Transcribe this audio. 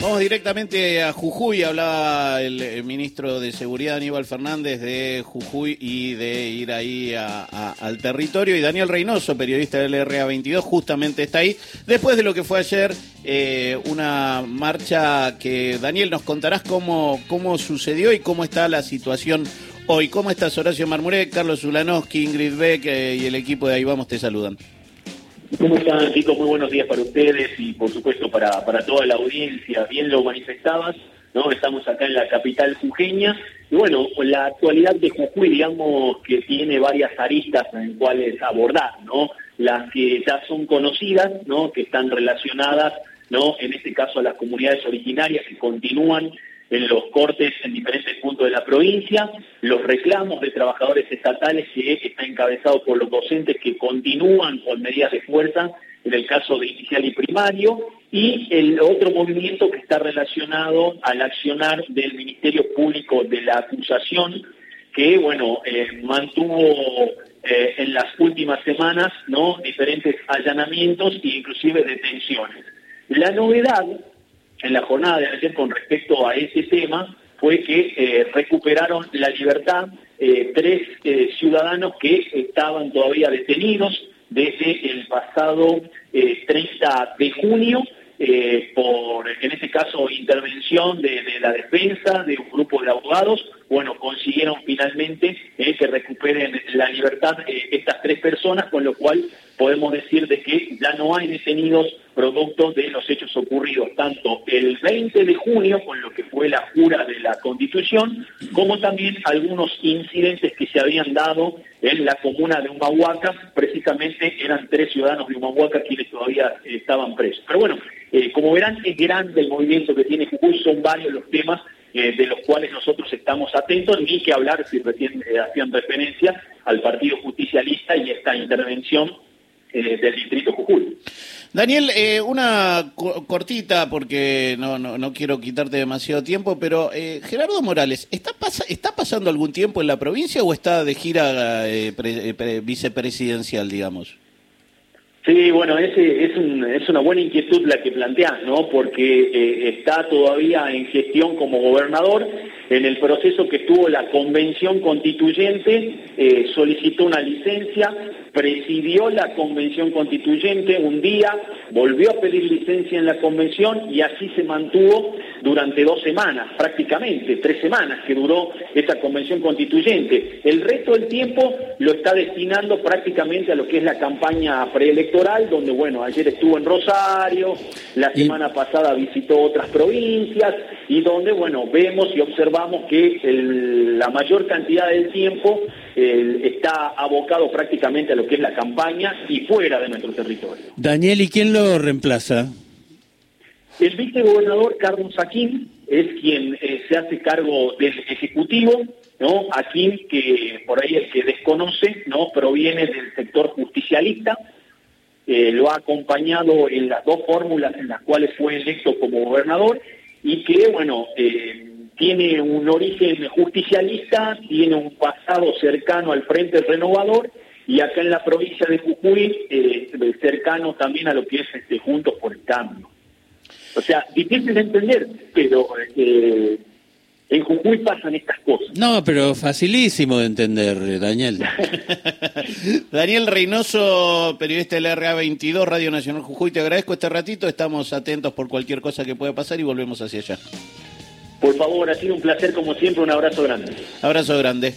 Vamos directamente a Jujuy. Hablaba el, ministro de Seguridad Aníbal Fernández de Jujuy y de ir ahí al territorio. Y Daniel Reynoso, periodista del RA22, justamente está ahí. Después de lo que fue ayer, eh, una marcha que, Daniel, nos contarás cómo, cómo sucedió y cómo está la situación hoy. ¿Cómo estás, Horacio Marmurek, Carlos Zulanowski, Ingrid Beck eh, y el equipo de Ahí Vamos te saludan? ¿Cómo están, chicos? Muy buenos días para ustedes y, por supuesto, para, para toda la audiencia. Bien lo manifestabas, ¿no? Estamos acá en la capital jujeña. Y bueno, la actualidad de Jujuy, digamos que tiene varias aristas en cuales abordar, ¿no? Las que ya son conocidas, ¿no? Que están relacionadas, ¿no? En este caso a las comunidades originarias que continúan en los cortes en diferentes puntos de la provincia, los reclamos de trabajadores estatales que está encabezado por los docentes que continúan con medidas de fuerza en el caso de inicial y primario, y el otro movimiento que está relacionado al accionar del Ministerio Público de la acusación, que bueno, eh, mantuvo eh, en las últimas semanas no diferentes allanamientos e inclusive detenciones. La novedad en la jornada de ayer con respecto a ese tema fue que eh, recuperaron la libertad eh, tres eh, ciudadanos que estaban todavía detenidos desde el pasado 30 de junio por, en este caso, intervención de, la defensa de un grupo de abogados. Bueno, consiguieron finalmente que recuperen la libertad estas tres personas, con lo cual podemos decir de que ya no hay detenidos producto de los hechos ocurridos tanto el 20 de junio con lo que fue la jura de la Constitución, como también algunos incidentes que se habían dado en la comuna de Humahuaca, precisamente eran tres ciudadanos de Humahuaca quienes todavía estaban presos. Pero bueno, eh, como verán, es grande el movimiento que tiene Jujuy, son varios los temas eh, de los cuales nosotros estamos atentos, ni que hablar, si recién eh, hacían referencia al Partido Justicialista y esta intervención eh, del distrito Jujuy. Daniel, eh, una cortita porque no, no, no, quiero quitarte demasiado tiempo, pero eh, Gerardo Morales, ¿está, ¿está pasando algún tiempo en la provincia o está de gira vicepresidencial, digamos? Sí, bueno, ese es, es una buena inquietud la que planteas, ¿no? Porque está todavía en gestión como gobernador. En el proceso que tuvo la convención constituyente, solicitó una licencia, presidió la convención constituyente un día, volvió a pedir licencia en la convención y así se mantuvo durante dos semanas, prácticamente, tres semanas que duró esta convención constituyente. El resto del tiempo lo está destinando prácticamente a lo que es la campaña preelectoral, donde, bueno, ayer estuvo en Rosario, la semana pasada visitó otras provincias y donde, bueno, vemos y observamos que la mayor cantidad del tiempo está abocado prácticamente a lo que es la campaña y fuera de nuestro territorio. Daniel, ¿y quién lo reemplaza? El vicegobernador Carlos Aquín es quien eh, se hace cargo del Ejecutivo, ¿no? Aquín, que por ahí el que desconoce, ¿no? Proviene del sector justicialista, eh, lo ha acompañado en las dos fórmulas en las cuales fue electo como gobernador y que, bueno, eh, tiene un origen justicialista, tiene un pasado cercano al Frente Renovador y acá en la provincia de Jujuy eh, cercano también a lo que es este, Juntos por el Cambio. O sea, difícil de entender, pero eh, en Jujuy pasan estas cosas. No, pero facilísimo de entender, Daniel. Daniel Reynoso, periodista del RA22, Radio Nacional Jujuy, te agradezco este ratito, estamos atentos por cualquier cosa que pueda pasar y volvemos hacia allá. Por favor, ha sido un placer como siempre, un abrazo grande. Abrazo grande.